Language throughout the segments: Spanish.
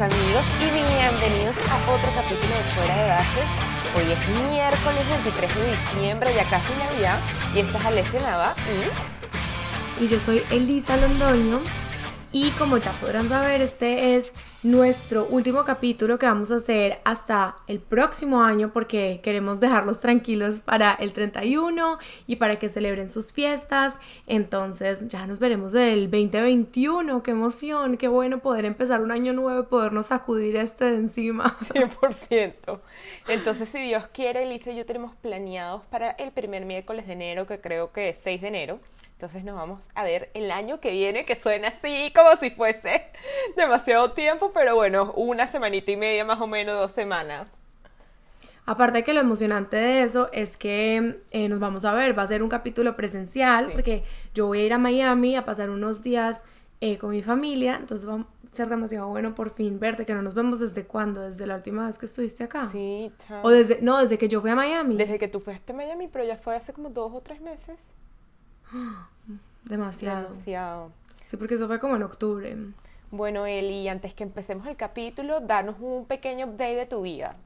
amigos y bienvenidos a otro capítulo de Fuera de Bases. Hoy es miércoles 23 de diciembre, ya casi Navidad, y esta es Alessia Nava y... Y yo soy Elisa Londoño y como ya podrán saber, este es nuestro último capítulo que vamos a hacer hasta el próximo año porque queremos dejarlos tranquilos para el 31 y para que celebren sus fiestas. Entonces ya nos veremos el 2021. ¡Qué emoción! ¡Qué bueno poder empezar un año nuevo y podernos sacudir este de encima! 100%. Entonces, si Dios quiere, Elisa y yo tenemos planeados para el primer miércoles de enero, que creo que es 6 de enero entonces nos vamos a ver el año que viene, que suena así como si fuese demasiado tiempo, pero bueno, una semanita y media más o menos, dos semanas. Aparte que lo emocionante de eso es que eh, nos vamos a ver, va a ser un capítulo presencial, porque yo voy a ir a Miami a pasar unos días eh, con mi familia, entonces va a ser demasiado bueno por fin verte, que no nos vemos desde cuándo, desde la última vez que estuviste acá. Sí, chao. O desde, no, desde que yo fui a Miami. Desde que tú fuiste a Miami, pero ya fue hace como dos o tres meses. Demasiado. Demasiado. Sí, porque eso fue como en octubre. Bueno, Eli, antes que empecemos el capítulo, danos un pequeño update de tu vida.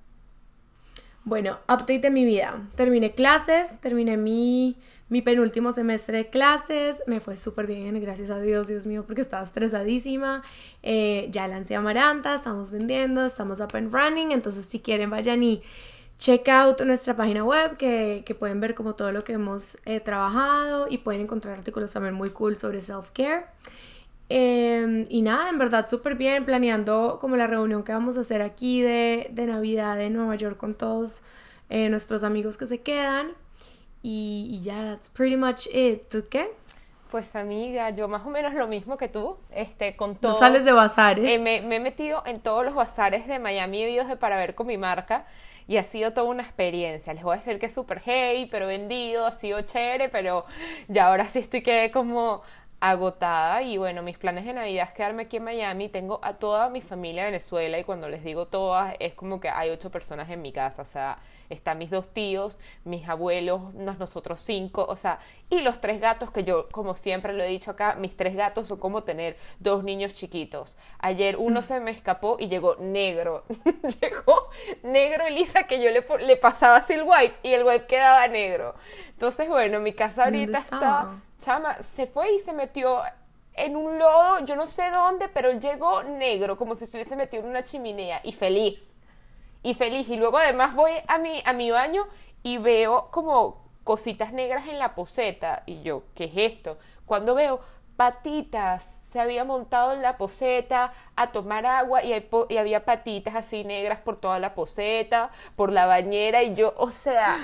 Bueno, update de mi vida. Terminé clases, terminé mi, mi penúltimo semestre de clases, me fue súper bien, gracias a Dios, Dios mío, porque estaba estresadísima. Eh, ya lancé Amaranta, estamos vendiendo, estamos up and running, entonces si quieren vayan y check out nuestra página web que, pueden ver como todo lo que hemos eh, trabajado y pueden encontrar artículos también muy cool sobre self-care. Em, y nada, en verdad súper bien, planeando como la reunión que vamos a hacer aquí de, Navidad en Nueva York con todos eh, nuestros amigos que se quedan. Y, ya, that's pretty much it. ¿Tú qué? Pues amiga, yo más o menos lo mismo que tú, este, con todo. ¿No sales de bazares? Eh, me, me, he metido en todos los bazares de Miami de para ver con mi marca y ha sido toda una experiencia. Les voy a decir que es súper heavy, pero vendido, ha sido chévere, pero ya ahora sí estoy que como agotada y bueno, mis planes de Navidad es quedarme aquí en Miami. Tengo a toda mi familia en Venezuela y cuando les digo todas es como que hay ocho personas en mi casa, o sea, están mis dos tíos, mis abuelos, nosotros cinco, o sea, y los tres gatos que yo, como siempre lo he dicho acá, mis tres gatos son como tener dos niños chiquitos. Ayer uno se me escapó y llegó negro, llegó negro Elisa que yo le, le pasaba así el wipe y el wipe quedaba negro. Entonces, bueno, mi casa ahorita está chama, se fue y se metió en un lodo, yo no sé dónde, pero llegó negro, como si se hubiese metido en una chimenea, y feliz. Y feliz. Y luego además voy a mi, a mi baño y veo como cositas negras en la poseta. Y yo, ¿qué es esto? Cuando veo patitas se había montado en la poseta a tomar agua y, y, había patitas así negras por toda la poseta, por la bañera y yo, o sea,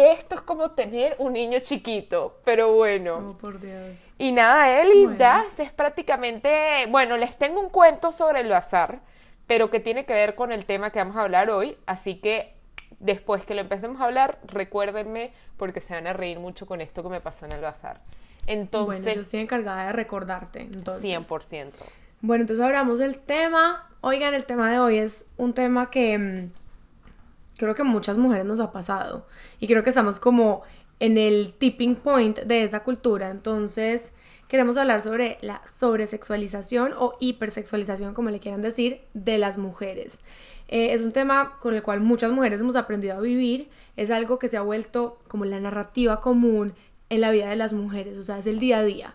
esto es como tener un niño chiquito, pero bueno. Oh, por Dios. Y nada, él Das es prácticamente, bueno, les tengo un cuento sobre el bazar, pero que tiene que ver con el tema que vamos a hablar hoy, así que después que lo empecemos a hablar, recuérdenme porque se van a reír mucho con esto que me pasó en el bazar. Entonces, bueno, yo estoy encargada de recordarte. Entonces. 100%. Bueno, entonces hablamos del tema. Oigan, el tema de hoy es un tema que mm, creo que muchas mujeres nos ha pasado. Y creo que estamos como en el tipping point de esa cultura. Entonces, queremos hablar sobre la sobresexualización o hipersexualización, como le quieran decir, de las mujeres. Eh, es un tema con el cual muchas mujeres hemos aprendido a vivir. Es algo que se ha vuelto como la narrativa común en la vida de las mujeres, o sea, es el día a día.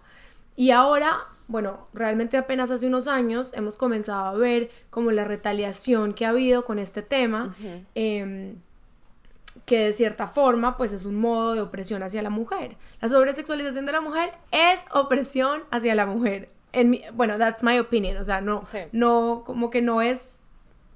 Y ahora, bueno, realmente apenas hace unos años hemos comenzado a ver como la retaliación que ha habido con este tema, em, que de cierta forma pues es un modo de opresión hacia la mujer. La sobresexualización de la mujer es opresión hacia la mujer. En bueno, that's my opinion, o sea, no, no, como que no es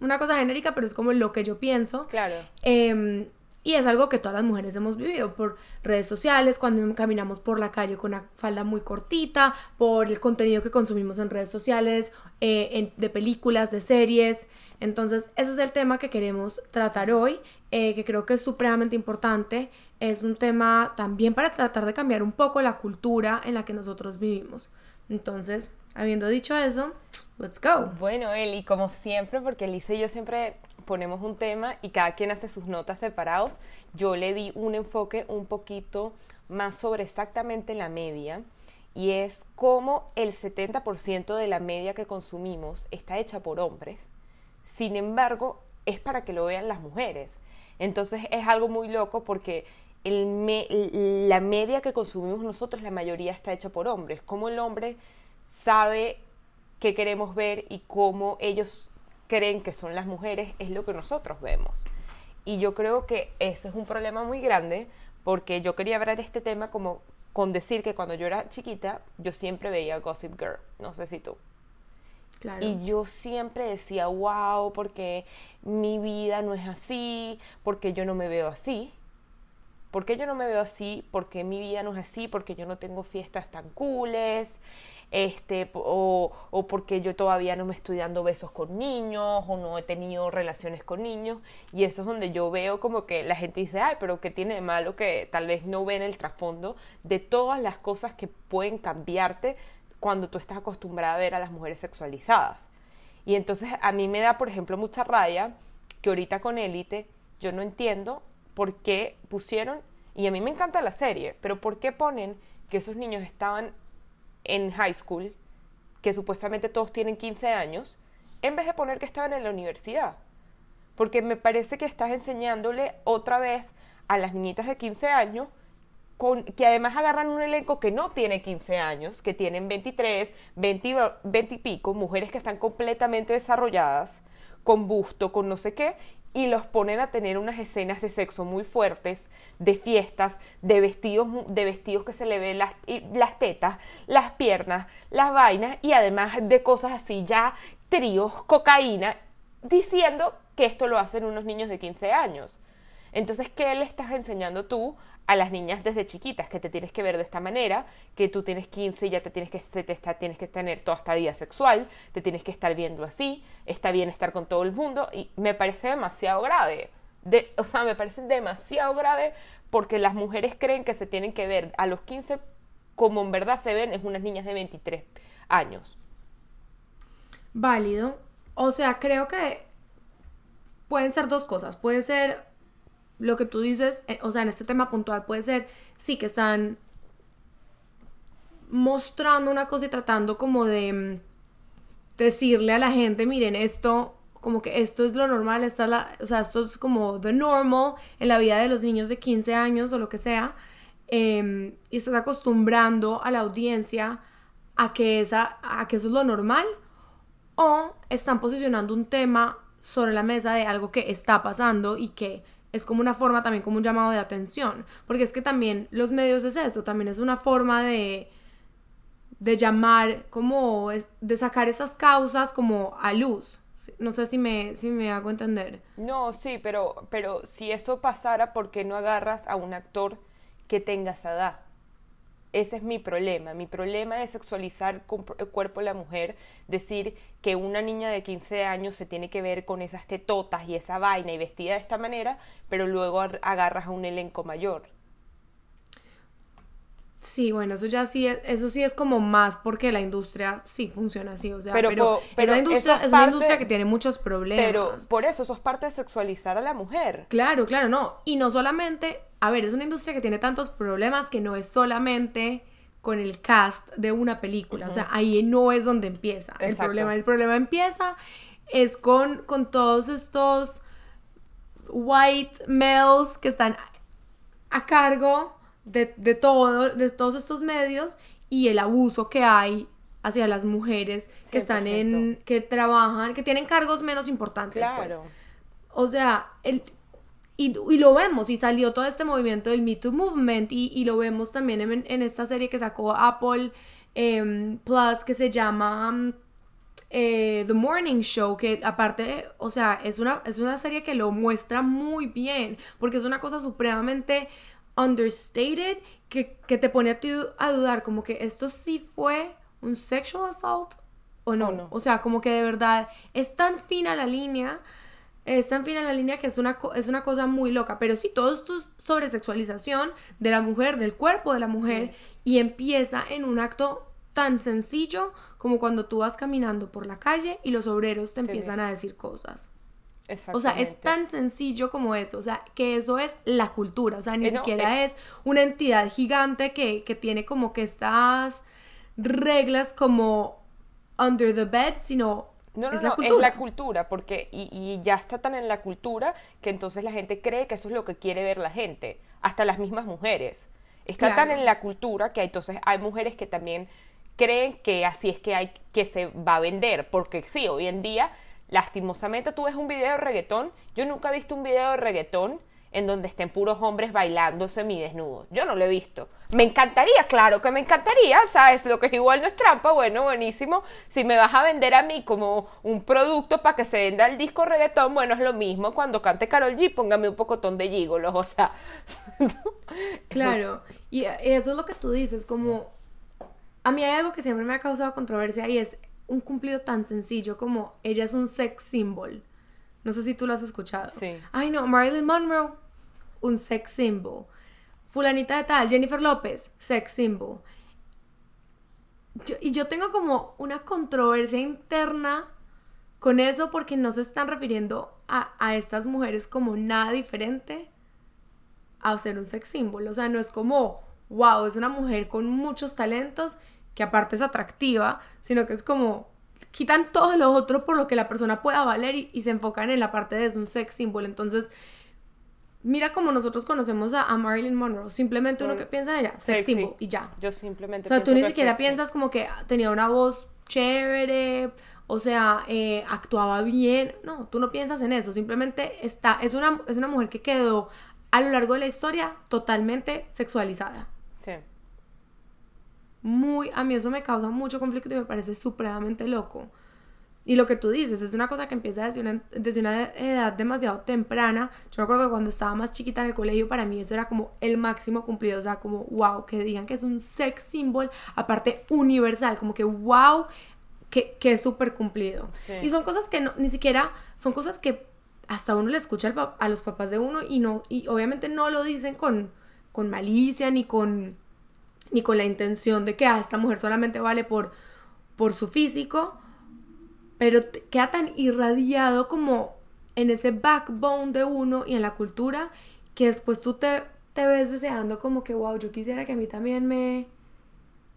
una cosa genérica, pero es como lo que yo pienso. Claro. Em, y es algo que todas las mujeres hemos vivido por redes sociales, cuando caminamos por la calle con una falda muy cortita, por el contenido que consumimos en redes sociales, eh, de películas, de series. Entonces, ese es el tema que queremos tratar hoy, eh, que creo que es supremamente importante. Es un tema también para tratar de cambiar un poco la cultura en la que nosotros vivimos. Entonces, habiendo dicho eso, let's go. Bueno, Eli, como siempre, porque Elise y yo siempre ponemos un tema y cada quien hace sus notas separados. Yo le di un enfoque un poquito más sobre exactamente la media y es cómo el 70% de la media que consumimos está hecha por hombres, sin embargo, es para que lo vean las mujeres. Entonces es algo muy loco porque la media que consumimos nosotros, la mayoría está hecha por hombres. Cómo el hombre sabe qué queremos ver y cómo ellos creen que son las mujeres es lo que nosotros vemos. Y yo creo que ese es un problema muy grande porque yo quería hablar este tema como con decir que cuando yo era chiquita yo siempre veía Gossip Girl, no sé si tú. Y yo siempre decía, wow, porque mi vida no es así, porque yo no me veo así. ¿Por qué yo no me veo así? Porque mi vida no es así, porque yo no tengo fiestas tan cooles, este, o, o, porque yo todavía no me estoy dando besos con niños, o no he tenido relaciones con niños. Y eso es donde yo veo como que la gente dice, ay, pero ¿qué tiene de malo que tal vez no ven el trasfondo de todas las cosas que pueden cambiarte cuando tú estás acostumbrada a ver a las mujeres sexualizadas. Y entonces a mí me da, por ejemplo, mucha raya que ahorita con Élite yo no entiendo por qué pusieron, y a mí me encanta la serie, pero por qué ponen que esos niños estaban en high school, que supuestamente todos tienen 15 años, en vez de poner que estaban en la universidad. Porque me parece que estás enseñándole otra vez a las niñitas de 15 años que además agarran un elenco que no tiene 15 años, que tienen 23, 20, 20 y pico, mujeres que están completamente desarrolladas, con busto, con no sé qué, y los ponen a tener unas escenas de sexo muy fuertes, de fiestas, de vestidos, de vestidos que se le ven las, las tetas, las piernas, las vainas y además de cosas así ya, tríos, cocaína, diciendo que esto lo hacen unos niños de 15 años. Entonces, ¿qué le estás enseñando tú a las niñas desde chiquitas? Que te tienes que ver de esta manera, que tú tienes 15 y ya te tienes que, tienes que tener toda esta vida sexual, te tienes que estar viendo así, está bien estar con todo el mundo y me parece demasiado grave. O sea, me parece demasiado grave porque las mujeres creen que se tienen que ver a los 15 como en verdad se ven, es unas niñas de 23 años. Válido. O sea, creo que pueden ser dos cosas. Puede ser lo que tú dices, eh, o sea, en este tema puntual puede ser, sí que están mostrando una cosa y tratando como de mm, decirle a la gente, miren, esto, como que esto es lo normal, esta la, o sea, esto es como the normal en la vida de los niños de 15 años o lo que sea, em, y estás acostumbrando a la audiencia a que, esa, a que eso es lo normal, o están posicionando un tema sobre la mesa de algo que está pasando y que es como una forma también como un llamado de atención, porque es que también los medios es eso, también es una forma de de llamar como de sacar esas causas como a luz. No sé si me si me hago entender. No, sí, pero pero si eso pasara, ¿por qué no agarras a un actor que tenga esa edad? Ese es mi problema. Mi problema es sexualizar el cuerpo de la mujer, decir que una niña de 15 años se tiene que ver con esas tetotas y esa vaina y vestida de esta manera, pero luego agarras a un elenco mayor. Sí, bueno, eso ya sí es, eso sí es como más porque la industria sí funciona así, o sea, pero, pero, industria, es, una industria que tiene muchos problemas. Pero por eso, eso es parte de sexualizar a la mujer. Claro, claro, no. Y no solamente, a ver, es una industria que tiene tantos problemas que no es solamente con el cast de una película, o sea, ahí no es donde empieza el problema. El problema empieza es con, con todos estos white males que están a cargo de, de, todo, de todos estos medios y el abuso que hay hacia las mujeres que están en, que trabajan, que tienen cargos menos importantes. Pues. Claro. O sea, el, y, y, lo vemos, y salió todo este movimiento del Me Too Movement, y, y lo vemos también en, en, esta serie que sacó Apple em, Plus, que se llama eh, The Morning Show, que aparte, o sea, es una, es una serie que lo muestra muy bien, porque es una cosa supremamente understated que, te pone a ti a dudar como que esto sí fue un sexual assault o no. O, sea, como que de verdad es tan fina la línea, es tan fina la línea que es una, es una cosa muy loca. Pero sí, todo esto es sobre sexualización de la mujer, del cuerpo de la mujer, y empieza en un acto tan sencillo como cuando tú vas caminando por la calle y los obreros te empiezan a decir cosas. O sea, es tan sencillo como eso, o sea, que eso es la cultura, o sea, ni siquiera es... una entidad gigante que, que, tiene como que estas reglas como under the bed, sino no, no, es no, la cultura. es la cultura, porque y, y, ya está tan en la cultura que entonces la gente cree que eso es lo que quiere ver la gente, hasta las mismas mujeres. Está tan en la cultura que entonces hay mujeres que también creen que así es que hay que se va a vender, porque sí, hoy en día, lastimosamente tú ves un video de reggaetón, yo nunca he visto un video de reggaetón en donde estén puros hombres bailando semidesnudos. Yo no lo he visto. Me encantaría, claro que me encantaría, ¿sabes? Lo que es igual no es trampa, bueno, buenísimo. Si me vas a vender a mí como un producto para que se venda el disco reggaetón, bueno, es lo mismo. Cuando cante Carol G, póngame un pocotón de gigolos, o sea. claro, y eso es lo que tú dices, como... A mí hay algo que siempre me ha causado controversia y es un cumplido tan sencillo como ella es un sex symbol. No sé si tú lo has escuchado. Sí. Ay, no, Marilyn Monroe, un sex symbol. Fulanita de tal, Jennifer López, sex symbol. y yo tengo como una controversia interna con eso porque no se están refiriendo a, a estas mujeres como nada diferente a ser un sex symbol. O sea, no es como, wow, es una mujer con muchos talentos que aparte es atractiva, sino que es como, quitan todo lo otro por lo que la persona pueda valer y, se enfocan en la parte de es un sex symbol. Entonces, mira como nosotros conocemos a, Marilyn Monroe. Simplemente uno que piensa en ella, sex symbol y ya. Yo simplemente. O sea, tú ni siquiera piensas como que tenía una voz chévere, o sea, eh, actuaba bien. No, tú no piensas en eso. Simplemente está, es una, es una mujer que quedó a lo largo de la historia totalmente sexualizada. Sí muy, a mí eso me causa mucho conflicto y me parece supremamente loco. Y lo que tú dices, es una cosa que empieza desde una, desde una edad demasiado temprana. Yo me acuerdo que cuando estaba más chiquita en el colegio, para mí eso era como el máximo cumplido. O sea, como wow, que digan que es un sex symbol, aparte universal, como que wow, que, que es súper cumplido. Y son cosas que no, ni siquiera, son cosas que hasta uno le escucha a los papás de uno y no, y obviamente no lo dicen con, con malicia ni con ni con la intención de que ah, esta mujer solamente vale por, por su físico, pero queda tan irradiado como en ese backbone de uno y en la cultura que después tú te, te ves deseando como que, wow, yo quisiera que a mí también me...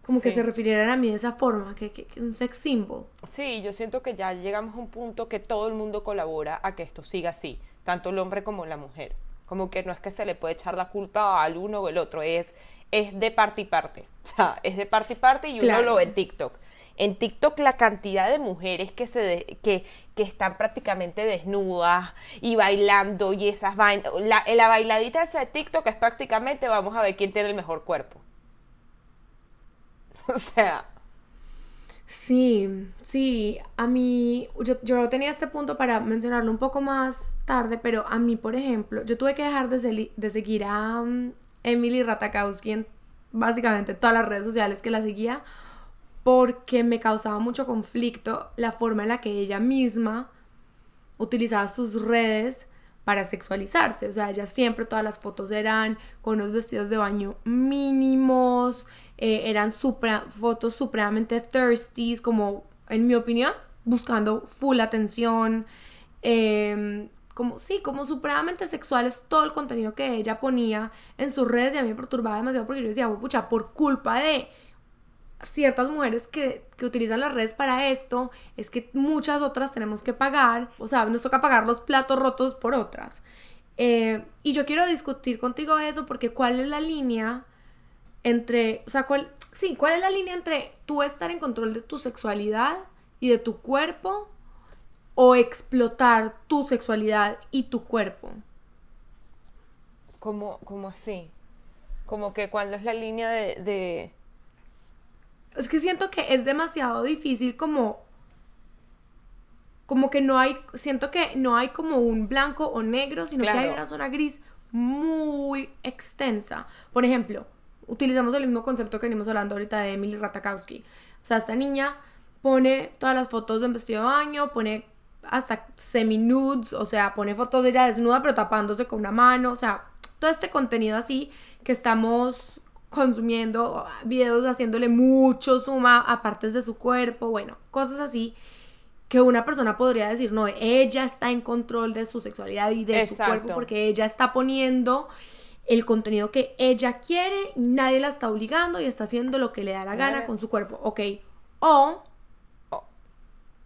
Como que se refirieran a mí de esa forma, que, que, un sex symbol. Sí, yo siento que ya llegamos a un punto que todo el mundo colabora a que esto siga así, tanto el hombre como la mujer. Como que no es que se le puede echar la culpa al uno o el otro, es es de parte y parte. O sea, es de parte y parte y uno lo ve en TikTok. En TikTok la cantidad de mujeres que, se que, que están prácticamente desnudas y bailando y esas vainas. La, la bailadita esa de TikTok es prácticamente vamos a ver quién tiene el mejor cuerpo. O sea... Sí, sí, a mí, yo, yo, tenía este punto para mencionarlo un poco más tarde, pero a mí, por ejemplo, yo tuve que dejar de, de seguir a, Emily Ratakowski en básicamente todas las redes sociales que la seguía porque me causaba mucho conflicto la forma en la que ella misma utilizaba sus redes para sexualizarse. O sea, ella siempre, todas las fotos eran con unos vestidos de baño mínimos, eh, eran fotos supremamente thirsty, como, en mi opinión, buscando full atención. Eh, como, sí, como supremamente sexuales todo el contenido que ella ponía en sus redes y a mí me perturbaba demasiado porque yo decía, pucha, por culpa de ciertas mujeres que, que, utilizan las redes para esto, es que muchas otras tenemos que pagar, o sea, nos toca pagar los platos rotos por otras. Eh, y yo quiero discutir contigo eso porque cuál es la línea entre, o sea, cuál, sí, cuál es la línea entre tú estar en control de tu sexualidad y de tu cuerpo o explotar tu sexualidad y tu cuerpo. ¿Cómo, cómo así? Como que cuando es la línea de, Es que siento que es demasiado difícil como... Como que no hay... Siento que no hay como un blanco o negro, sino que hay una zona gris muy extensa. Por ejemplo, utilizamos el mismo concepto que venimos hablando ahorita de Emily Ratakowski. O sea, esta niña pone todas las fotos de vestido de baño, pone hasta semi-nudes, o sea, pone fotos de ella desnuda pero tapándose con una mano, o sea, todo este contenido así que estamos consumiendo, videos haciéndole mucho suma a partes de su cuerpo, bueno, cosas así que una persona podría decir, no, ella está en control de su sexualidad y de su cuerpo porque ella está poniendo el contenido que ella quiere y nadie la está obligando y está haciendo lo que le da la gana con su cuerpo, ¿ok? O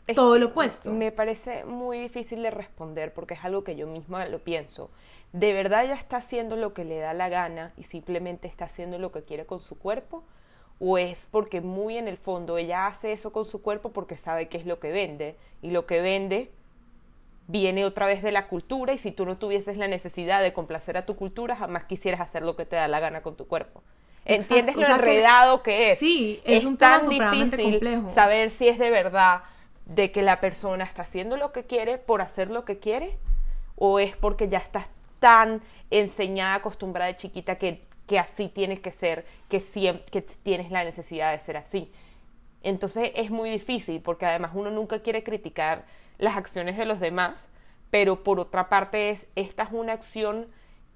Es todo lo opuesto. Me parece muy difícil de responder porque es algo que yo misma lo pienso. ¿De verdad ella está haciendo lo que le da la gana y simplemente está haciendo lo que quiere con su cuerpo? ¿O es porque muy en el fondo ella hace eso con su cuerpo porque sabe que es lo que vende? Y lo que vende viene otra vez de la cultura y si tú no tuvieses la necesidad de complacer a tu cultura, jamás quisieras hacer lo que te da la gana con tu cuerpo. Exacto, ¿Entiendes o lo sea enredado que es? Sí, es un tema supremamente complejo. saber si es de verdad de que la persona está haciendo lo que quiere por hacer lo que quiere o es porque ya estás tan enseñada, acostumbrada de chiquita que, que así tienes que ser, que, siempre, que tienes la necesidad de ser así. Entonces es muy difícil porque además uno nunca quiere criticar las acciones de los demás, pero por otra parte es, esta es una acción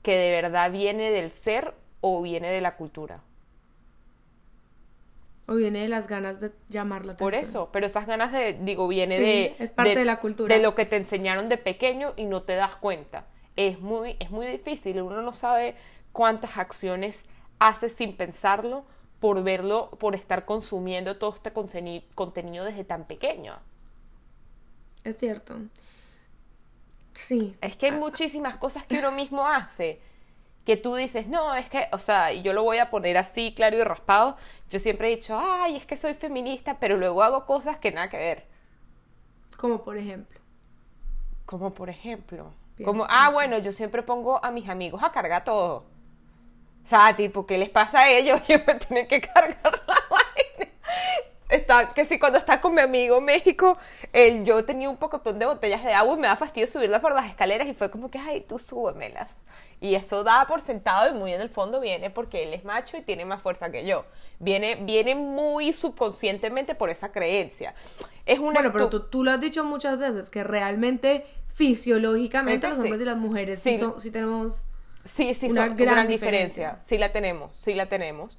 que de verdad viene del ser o viene de la cultura. O viene de las ganas de llamar la atención. Por eso, pero esas ganas de, digo, viene Sí, de... es parte de la cultura. De lo que te enseñaron de pequeño y no te das cuenta. Es muy, es muy difícil, uno no sabe cuántas acciones hace sin pensarlo por verlo, por estar consumiendo todo este contenido desde tan pequeño. Es cierto. Sí. Es que hay muchísimas cosas que uno mismo hace que tú dices, no, es que, o sea, y yo lo voy a poner así, claro y raspado. Yo siempre he dicho, ay, es que soy feminista, pero luego hago cosas que nada que ver. Como por ejemplo. Como por ejemplo, Bien, como, ah, bueno, yo siempre pongo a mis amigos a cargar todo. O sea, tipo, ¿qué les pasa a ellos? Yo me tienen que cargar la vaina. Está, que si cuando está con mi amigo México, él, yo tenía un pocotón de botellas de agua y me da fastidio subirlas por las escaleras y fue como que, ay, tú súbemelas. Y eso da por sentado y muy en el fondo viene porque él es macho y tiene más fuerza que yo. Viene, viene muy subconscientemente por esa creencia. Es una Bueno, pero tú, tú lo has dicho muchas veces, que realmente fisiológicamente los hombres y las mujeres sí, sí. son- sí tenemos... Sí, sí, una son gran gran, diferencia. diferencia. Sí la tenemos, sí la tenemos.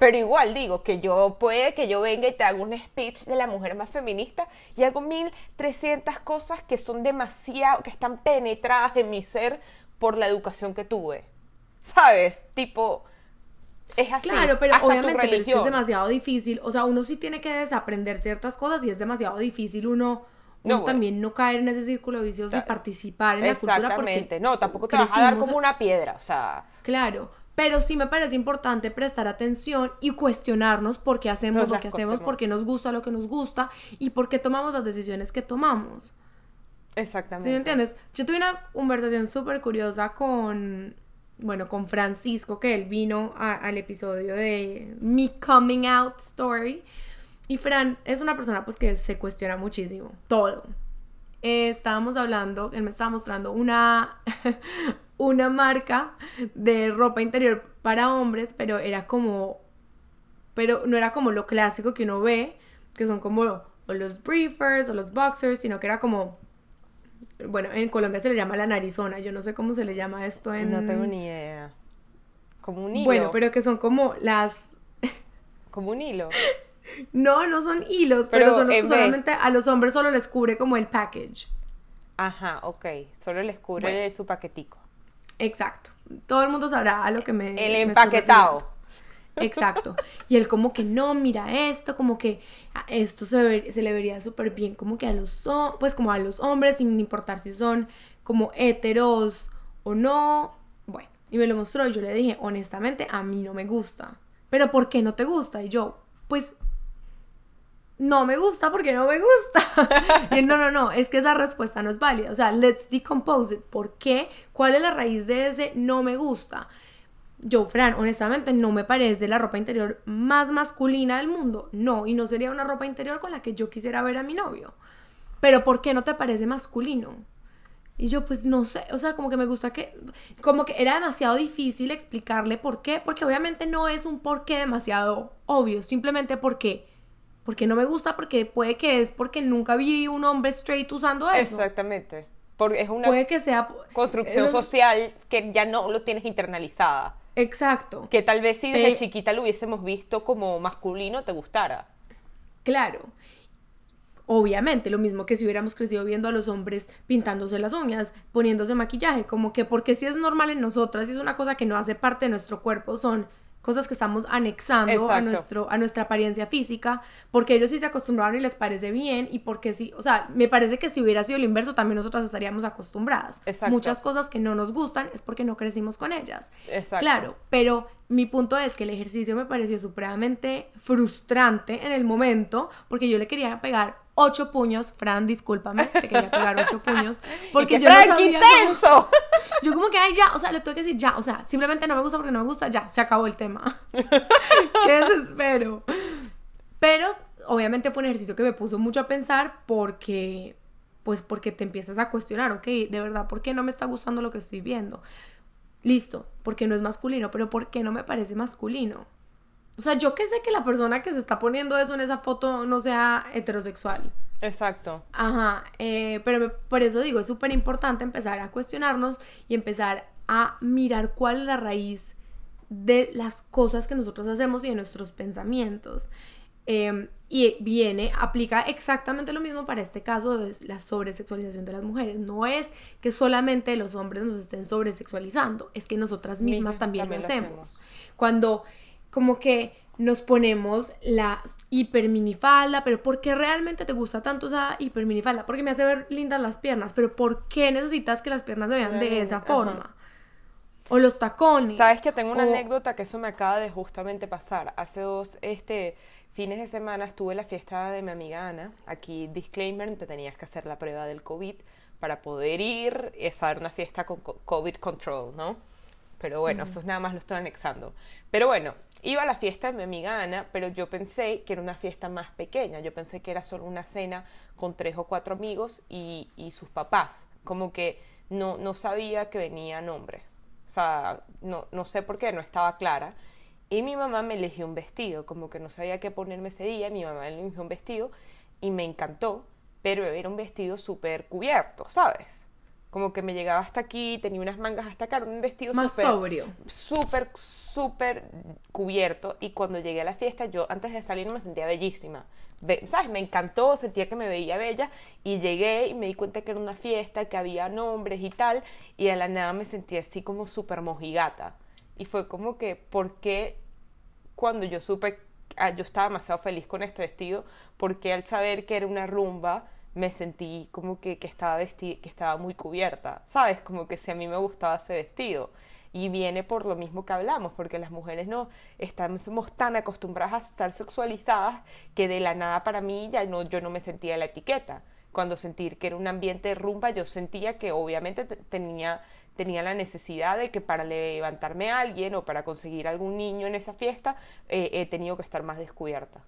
Pero igual digo que yo puede que yo venga y te haga un speech de la mujer más feminista y hago 1300 cosas que son demasiado, que están penetradas en mi ser por la educación que tuve. ¿Sabes? Tipo, es así. Claro, pero hasta tu obviamente pero es, que es demasiado difícil. O sea, uno sí tiene que desaprender ciertas cosas y es demasiado difícil uno, No, uno bueno. también no caer en ese círculo vicioso y participar en la cultura Exactamente. No, tampoco te vas a dar como una piedra, o sea... Claro, pero sí me parece importante prestar atención y cuestionarnos por qué hacemos lo que hacemos, por qué nos gusta lo que nos gusta y por qué tomamos las decisiones que tomamos. Exactamente. ¿Sí me entiendes? Yo tuve una conversación súper curiosa con, bueno, con Francisco, que él vino al episodio de Mi Coming Out Story. Y Fran es una persona pues que se cuestiona muchísimo, todo. Eh, estábamos hablando, él me estaba mostrando una, una marca de ropa interior para hombres, pero era como, pero no era como lo clásico que uno ve, que son como o los briefers o los boxers, sino que era como bueno, en Colombia se le llama la narizona, yo no sé cómo se le llama esto en... No tengo ni idea. Como un hilo. Bueno, pero que son como las... Como un hilo. No, no son hilos, pero, Pero son los que vez- solamente a los hombres solo les cubre como el package. Ajá, ok. Solo les cubre Bueno. su paquetico. Exacto. Todo el mundo sabrá a lo que me... El empaquetado. Exacto. Y él como que no, mira esto, como que a esto se, le vería súper bien como que a los, pues como a los hombres, sin importar si son como heteros o no. Bueno, y me lo mostró y yo le dije, honestamente, a mí no me gusta. Pero ¿por qué no te gusta? Y yo, pues no me gusta porque no me gusta. Y él, no, no, no, es que esa respuesta no es válida. O sea, let's decompose it. ¿Por qué? ¿Cuál es la raíz de ese no me gusta? Yo, Fran, honestamente no me parece la ropa interior más masculina del mundo. No, y no sería una ropa interior con la que yo quisiera ver a mi novio. Pero ¿por qué no te parece masculino? Y yo, pues no sé, o sea, como que me gusta que, como que era demasiado difícil explicarle por qué, porque obviamente no es un por qué demasiado obvio, simplemente porque, porque no me gusta, porque puede que es porque nunca vi un hombre straight usando eso. Exactamente. Porque es una Puede que sea... construcción eso es- social que ya no lo tienes internalizada. Exacto. Que tal vez si desde Pe- chiquita lo hubiésemos visto como masculino, te gustara. Claro. Obviamente, lo mismo que si hubiéramos crecido viendo a los hombres pintándose las uñas, poniéndose maquillaje, como que porque si es normal en nosotras, si es una cosa que no hace parte de nuestro cuerpo, son cosas que estamos anexando a, nuestro, a nuestra apariencia física, porque ellos sí se acostumbraron y les parece bien, y porque sí, o sea, me parece que si hubiera sido lo inverso, también nosotras estaríamos acostumbradas. Muchas cosas que no nos gustan es porque no crecimos con ellas. Exacto. Claro, pero mi punto es que el ejercicio me pareció supremamente frustrante en el momento, porque yo le quería pegar ocho puños, Fran, discúlpame, te quería pegar ocho puños, porque yo no sabía Yo como que, ay, ya, o sea, le tuve que decir ya, o sea, simplemente no me gusta porque no me gusta, ya, se acabó el tema. Qué desespero. Pero, obviamente fue un ejercicio que me puso mucho a pensar porque, pues, porque te empiezas a cuestionar, ok, de verdad, ¿por qué no me está gustando lo que estoy viendo? Listo, porque no es masculino, pero ¿por qué no me parece masculino? O sea, yo que sé que la persona que se está poniendo eso en esa foto no sea heterosexual. Exacto. Ajá, eh, pero por eso digo, es súper importante empezar a cuestionarnos y empezar a mirar cuál es la raíz de las cosas que nosotros hacemos y de nuestros pensamientos. Em, y viene, aplica exactamente lo mismo para este caso de la sobresexualización de las mujeres. No es que solamente los hombres nos estén sobresexualizando, es que nosotras mismas también, lo hacemos. Cuando como que nos ponemos la hiper minifalda, pero ¿por qué realmente te gusta tanto esa hiper minifalda? Porque me hace ver lindas las piernas, pero ¿por qué necesitas que las piernas se vean de esa forma? O los tacones. Sabes que tengo una anécdota que eso me acaba de justamente pasar. Hace dos este, fines de semana estuve en la fiesta de mi amiga Ana. Aquí, disclaimer, te tenías que hacer la prueba del COVID para poder ir. Es a una fiesta con COVID control, ¿no? Pero bueno, eso nada más lo estoy anexando. Pero bueno, iba a la fiesta de mi amiga Ana, pero yo pensé que era una fiesta más pequeña. Yo pensé que era solo una cena con tres o cuatro amigos y, sus papás. Como que no, no sabía que venían hombres. O sea, no, no sé por qué, no estaba clara. Y mi mamá me eligió un vestido, como que no sabía qué ponerme ese día. Mi mamá me eligió un vestido y me encantó, pero era un vestido súper cubierto, ¿sabes? Como que me llegaba hasta aquí, tenía unas mangas hasta acá, un vestido más sobrio. Súper, súper cubierto. Y cuando llegué a la fiesta, yo antes de salir me sentía bellísima. ¿Sabes? Me encantó, sentía que me veía bella. Y llegué y me di cuenta que era una fiesta, que había nombres y tal. Y a la nada me sentí así como súper mojigata. Y fue como que, ¿por qué cuando yo supe, ah, yo estaba demasiado feliz con este vestido? Porque al saber que era una rumba me sentí como que, que estaba que estaba muy cubierta, ¿sabes? Como que si a mí me gustaba ese vestido. Y viene por lo mismo que hablamos, porque las mujeres no estamos tan acostumbradas a estar sexualizadas que de la nada para mí ya no, yo no me sentía la etiqueta. Cuando sentir que era un ambiente de rumba, yo sentía que obviamente tenía, tenía la necesidad de que para levantarme a alguien o para conseguir algún niño en esa fiesta, eh, he tenido que estar más descubierta.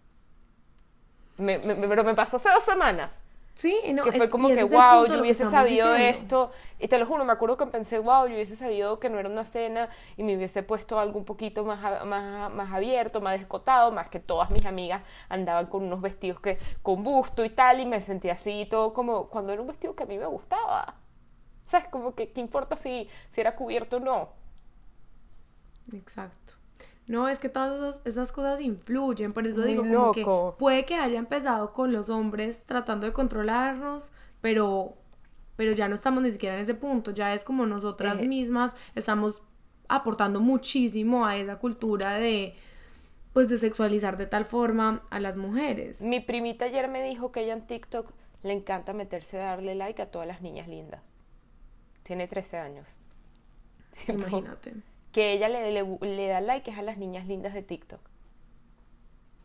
pero me pasó hace dos semanas Sí, no, que fue como que, wow, yo hubiese sabido esto. Y te lo juro, me acuerdo que pensé, wow, yo hubiese sabido que no era una cena y me hubiese puesto algo un poquito más, más, más abierto, más descotado, más que todas mis amigas andaban con unos vestidos que con busto y tal, y me sentía así, todo como cuando era un vestido que a mí me gustaba. ¿Sabes? Como que, ¿qué importa si, si era cubierto o no? Exacto. No, es que todas esas, cosas influyen, por eso digo, como que puede que haya empezado con los hombres tratando de controlarnos, pero, pero ya no estamos ni siquiera en ese punto, ya es como nosotras eh. mismas estamos aportando muchísimo a esa cultura de pues de sexualizar de tal forma a las mujeres. Mi primita ayer me dijo que ella en TikTok le encanta meterse a darle like a todas las niñas lindas. Tiene 13 años. Imagínate que ella le, le, da like a las niñas lindas de TikTok.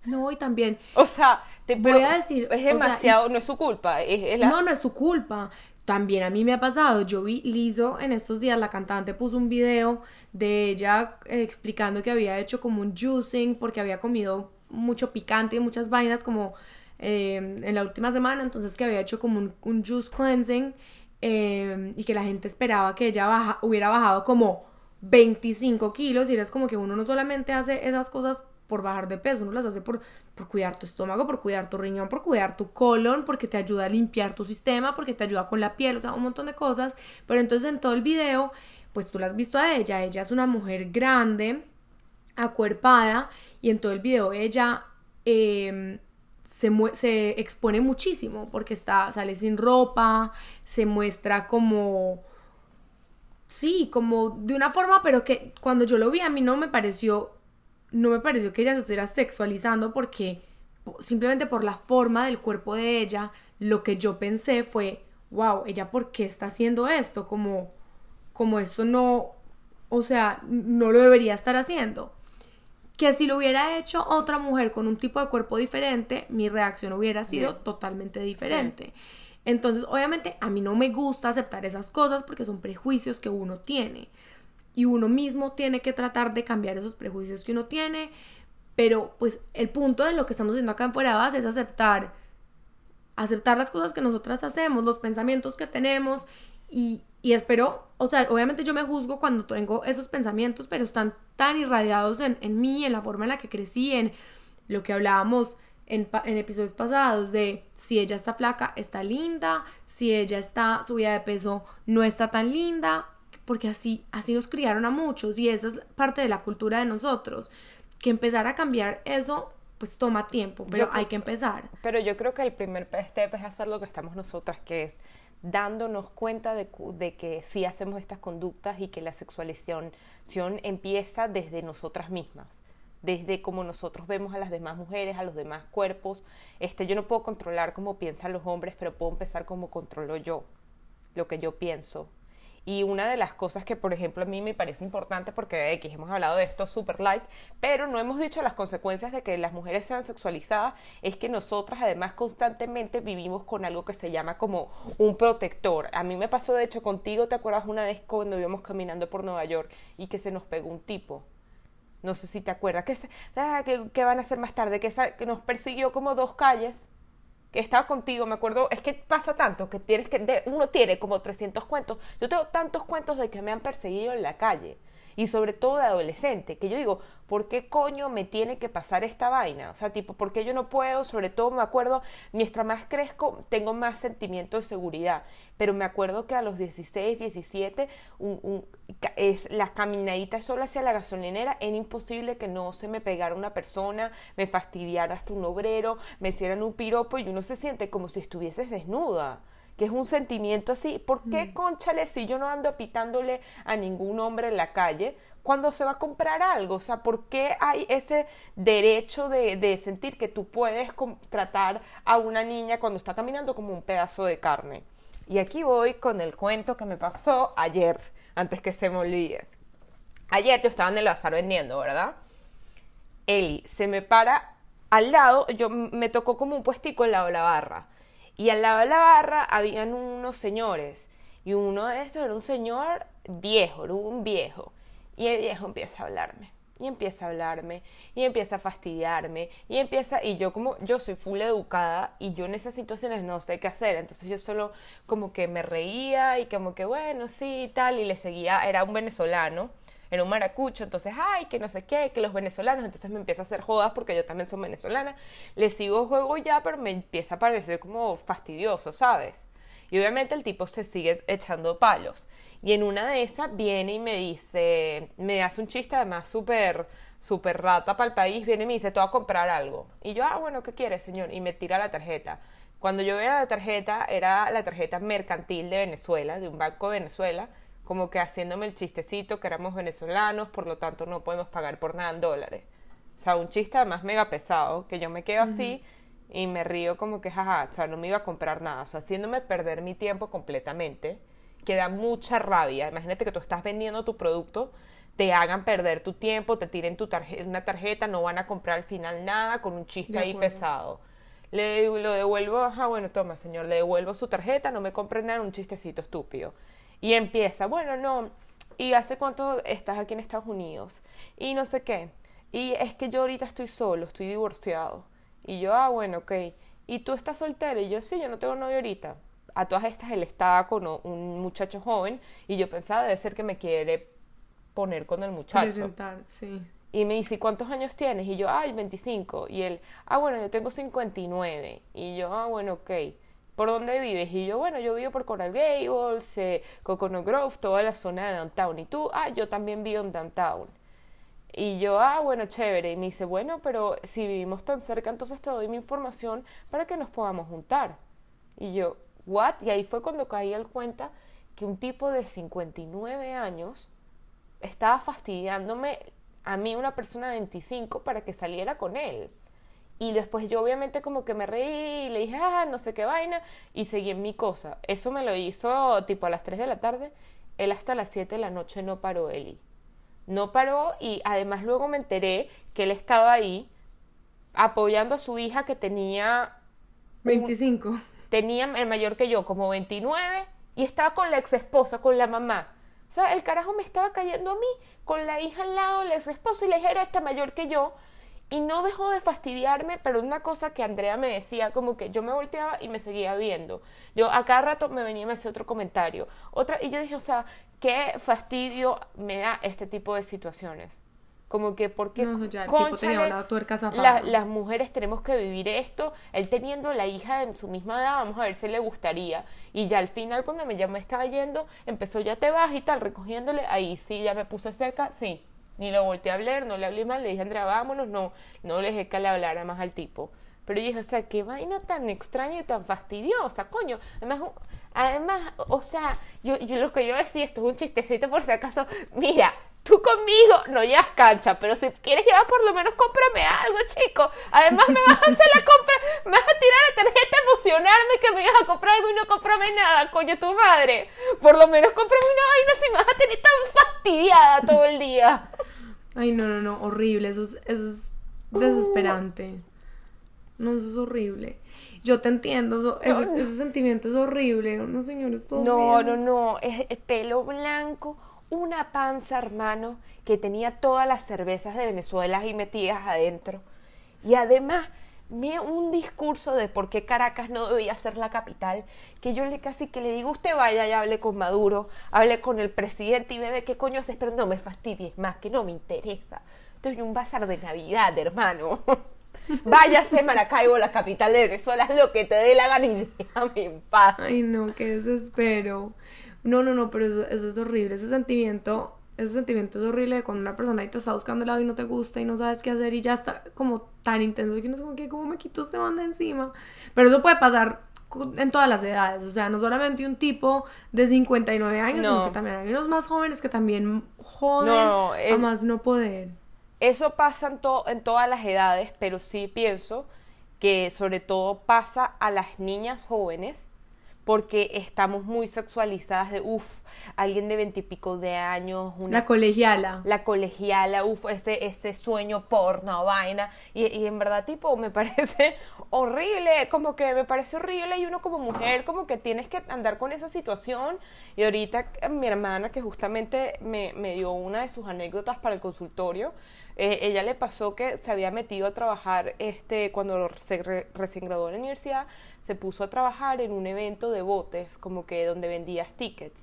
No, y también. O sea, te voy a decir. Es demasiado, no es su culpa. No, no es su culpa. También a mí me ha pasado. Yo vi Lizo en estos días, la cantante puso un video de ella eh, explicando que había hecho como un juicing porque había comido mucho picante y muchas vainas como eh, en la última semana. Entonces que había hecho como un, un juice cleansing eh, y que la gente esperaba que ella baja, hubiera bajado como 25 kilos y eres como que uno no solamente hace esas cosas por bajar de peso, uno las hace por, por cuidar tu estómago, por cuidar tu riñón, por cuidar tu colon, porque te ayuda a limpiar tu sistema, porque te ayuda con la piel, o sea, un montón de cosas. Pero entonces en todo el video, pues tú la has visto a ella, ella es una mujer grande, acuerpada, y en todo el video ella em, se, se expone muchísimo porque está, sale sin ropa, se muestra como sí, como de una forma, pero que cuando yo lo vi a mí no me pareció, no me pareció que ella se estuviera sexualizando porque simplemente por la forma del cuerpo de ella, lo que yo pensé fue, wow, ella por qué está haciendo esto, como, como esto no, o sea, no lo debería estar haciendo. Que si lo hubiera hecho otra mujer con un tipo de cuerpo diferente, mi reacción hubiera sido totalmente diferente. Entonces, obviamente, a mí no me gusta aceptar esas cosas porque son prejuicios que uno tiene. Y uno mismo tiene que tratar de cambiar esos prejuicios que uno tiene. Pero, pues, el punto de lo que estamos haciendo acá en Fuera Base es aceptar. Aceptar las cosas que nosotras hacemos, los pensamientos que tenemos. Y, y espero, o sea, obviamente yo me juzgo cuando tengo esos pensamientos, pero están tan irradiados en, en mí, en la forma en la que crecí, en lo que hablábamos en, episodios pasados de si ella está flaca, está linda, si ella está subida de peso, no está tan linda, porque así, así nos criaron a muchos y esa es parte de la cultura de nosotros. Que empezar a cambiar eso, pues toma tiempo, pero hay que empezar. Pero yo creo que el primer step es hacer lo que estamos nosotras, que es dándonos cuenta de, de que sí hacemos estas conductas y que la sexualización empieza desde nosotras mismas desde cómo nosotros vemos a las demás mujeres, a los demás cuerpos. Este, yo no puedo controlar cómo piensan los hombres, pero puedo empezar como controlo yo, lo que yo pienso. Y una de las cosas que, por ejemplo, a mí me parece importante, porque X hemos hablado de esto super light, pero no hemos dicho las consecuencias de que las mujeres sean sexualizadas, es que nosotras además constantemente vivimos con algo que se llama como un protector. A mí me pasó, de hecho, contigo, ¿te acuerdas una vez cuando íbamos caminando por Nueva York y que se nos pegó un tipo? No sé si te acuerdas, que, ah, que, van a hacer más tarde, que, que, nos persiguió como dos calles, que estaba contigo, me acuerdo, es que pasa tanto, que tienes que, uno tiene como 300 cuentos, yo tengo tantos cuentos de que me han perseguido en la calle, y sobre todo de adolescente, que yo digo, ¿por qué coño me tiene que pasar esta vaina? O sea, tipo, ¿por qué yo no puedo? Sobre todo me acuerdo, mientras más crezco, tengo más sentimiento de seguridad, pero me acuerdo que a los 16, 17, un, es, la caminadita sola hacia la gasolinera, era imposible que no se me pegara una persona, me fastidiara hasta un obrero, me hicieran un piropo y uno se siente como si estuvieses desnuda que es un sentimiento así. ¿Por qué, mm. conchale, si yo no ando pitándole a ningún hombre en la calle cuando se va a comprar algo? O sea, ¿por qué hay ese derecho de, sentir que tú puedes tratar a una niña cuando está caminando como un pedazo de carne? Y aquí voy con el cuento que me pasó ayer, antes que se me olvide. Ayer yo estaba en el bazar vendiendo, ¿verdad? Eli se me para al lado, yo me tocó como un puestico al lado de la barra. Y al lado de la barra habían unos señores. Y uno de esos era un señor viejo, un viejo. Y el viejo empieza a hablarme. Y empieza a hablarme. Y empieza a fastidiarme. Y empieza. Y yo, como. Yo soy full educada. Y yo en esas situaciones no sé qué hacer. Entonces yo solo como que me reía. Y como que bueno, sí, tal. Y le seguía. Era un venezolano en un maracucho, entonces, ay, que no sé qué, que los venezolanos, entonces me empieza a hacer jodas porque yo también soy venezolana, le sigo juego ya, pero me empieza a parecer como fastidioso, ¿sabes? Y obviamente el tipo se sigue echando palos. Y en una de esas viene y me dice, me hace un chiste además súper, súper rata para el país, viene y me dice, te a comprar algo. Y yo, ah, bueno, ¿qué quieres, señor? Y me tira la tarjeta. Cuando yo veo la tarjeta, era la tarjeta mercantil de Venezuela, de un banco de Venezuela, como que haciéndome el chistecito que éramos venezolanos, por lo tanto no podemos pagar por nada en dólares. O sea, un chiste además mega pesado, que yo me quedo así y me río como que, jaja, o sea, no me iba a comprar nada, o sea, haciéndome perder mi tiempo completamente, que da mucha rabia. Imagínate que tú estás vendiendo tu producto, te hagan perder tu tiempo, te tiren tu una tarjeta, no van a comprar al final nada con un chiste ahí pesado. Le lo devuelvo, ajá, bueno, toma, señor, le devuelvo su tarjeta, no me compre nada, un chistecito estúpido. Y empieza, bueno, no, ¿y hace cuánto estás aquí en Estados Unidos? Y no sé qué. Y es que yo ahorita estoy solo, estoy divorciado. Y yo, ah, bueno, ok. ¿Y tú estás soltera? Y yo, sí, yo no tengo novio ahorita. A todas estas él estaba con un muchacho joven y yo pensaba, debe ser que me quiere poner con el muchacho. Presentar, sí. Y me dice, ¿cuántos años tienes? Y yo, ay, 25. Y él, ah, bueno, yo tengo 59. Y yo, ah, bueno, ok. ¿Por dónde vives? Y yo, bueno, yo vivo por Coral Gables, eh, Coconut Grove, toda la zona de downtown. Y tú, ah, yo también vivo en downtown. Y yo, ah, bueno, chévere. Y me dice, bueno, pero si vivimos tan cerca, entonces te doy mi información para que nos podamos juntar. Y yo, ¿what? Y ahí fue cuando caí al cuenta que un tipo de 59 años estaba fastidiándome a mí, una persona de 25, para que saliera con él. Y después yo obviamente como que me reí y le dije, ah, no sé qué vaina, y seguí en mi cosa. Eso me lo hizo tipo a las 3 de la tarde. Él hasta las 7 de la noche no paró, Eli. No paró y además luego me enteré que él estaba ahí apoyando a su hija que tenía... 25. tenía el mayor que yo, como 29, y estaba con la ex esposa, con la mamá. O sea, el carajo me estaba cayendo a mí, con la hija al lado, la ex esposa, y le dije, era esta mayor que yo, y no dejó de fastidiarme, pero una cosa que Andrea me decía, como que yo me volteaba y me seguía viendo. Yo a cada rato me venía y me hacía otro comentario. Otra, y yo dije, o sea, qué fastidio me da este tipo de situaciones. Como que, porque no, ya, el tipo tenía una tuerca las mujeres tenemos que vivir esto. Él teniendo la hija en su misma edad, vamos a ver si le gustaría. Y ya al final, cuando me ya me estaba yendo, empezó ya te vas y tal, recogiéndole. Ahí sí, ya me puse seca, sí ni lo volteé a hablar, no le hablé mal, le dije, Andrea, vámonos, no, no le dejé que le hablara más al tipo. Pero yo dije, o sea, qué vaina tan extraña y tan fastidiosa, coño. Además, además o sea, yo, yo lo que yo decía, esto es un chistecito por si acaso, mira, tú conmigo no llevas cancha, pero si quieres llevar por lo menos cómprame algo, chico. Además me vas a hacer la compra, me vas a tirar la tarjeta emocionarme que me ibas a comprar algo y no cómprame nada, coño tu madre. Por lo menos cómprame una vaina si me vas a tener tan fastidiada todo el día. Ay, no, no, no, horrible, eso es, eso es desesperante. No, eso es horrible. Yo te entiendo, ese, sentimiento es horrible. No, señores, todos No, no, no, es el pelo blanco una panza, hermano, que tenía todas las cervezas de Venezuela ahí metidas adentro. Y además, un discurso de por qué Caracas no debía ser la capital, que yo le casi que le digo, usted vaya y hable con Maduro, hable con el presidente y bebe qué coño haces, pero no me fastidies más, que no me interesa. Estoy un bazar de Navidad, hermano. Váyase Maracaibo, la capital de Venezuela, es lo que te dé la gana y déjame en paz. Ay, no, qué desespero. No, no, no, pero eso, es horrible. Ese sentimiento, ese sentimiento es horrible de cuando una persona ahí te está buscando el lado y no te gusta y no sabes qué hacer y ya está como tan intenso que no sé cómo que, ¿cómo me quito este man de encima? Pero eso puede pasar en todas las edades, o sea, no solamente un tipo de 59 años, sino que también hay unos más jóvenes que también joden no, a más no poder. Eso pasa en, en todas las edades, pero sí pienso que sobre todo pasa a las niñas jóvenes porque estamos muy sexualizadas de, uff, alguien de veintipico de años. Una, la colegiala. La colegiala, uff, ese, ese sueño porno, vaina. Y, y en verdad, tipo, me parece horrible, como que me parece horrible y uno como mujer como que tienes que andar con esa situación. Y ahorita eh, mi hermana, que justamente me, me dio una de sus anécdotas para el consultorio, eh, ella le pasó que se había metido a trabajar este, cuando se recién graduó de la universidad, se puso a trabajar en un evento de botes, como que donde vendías tickets.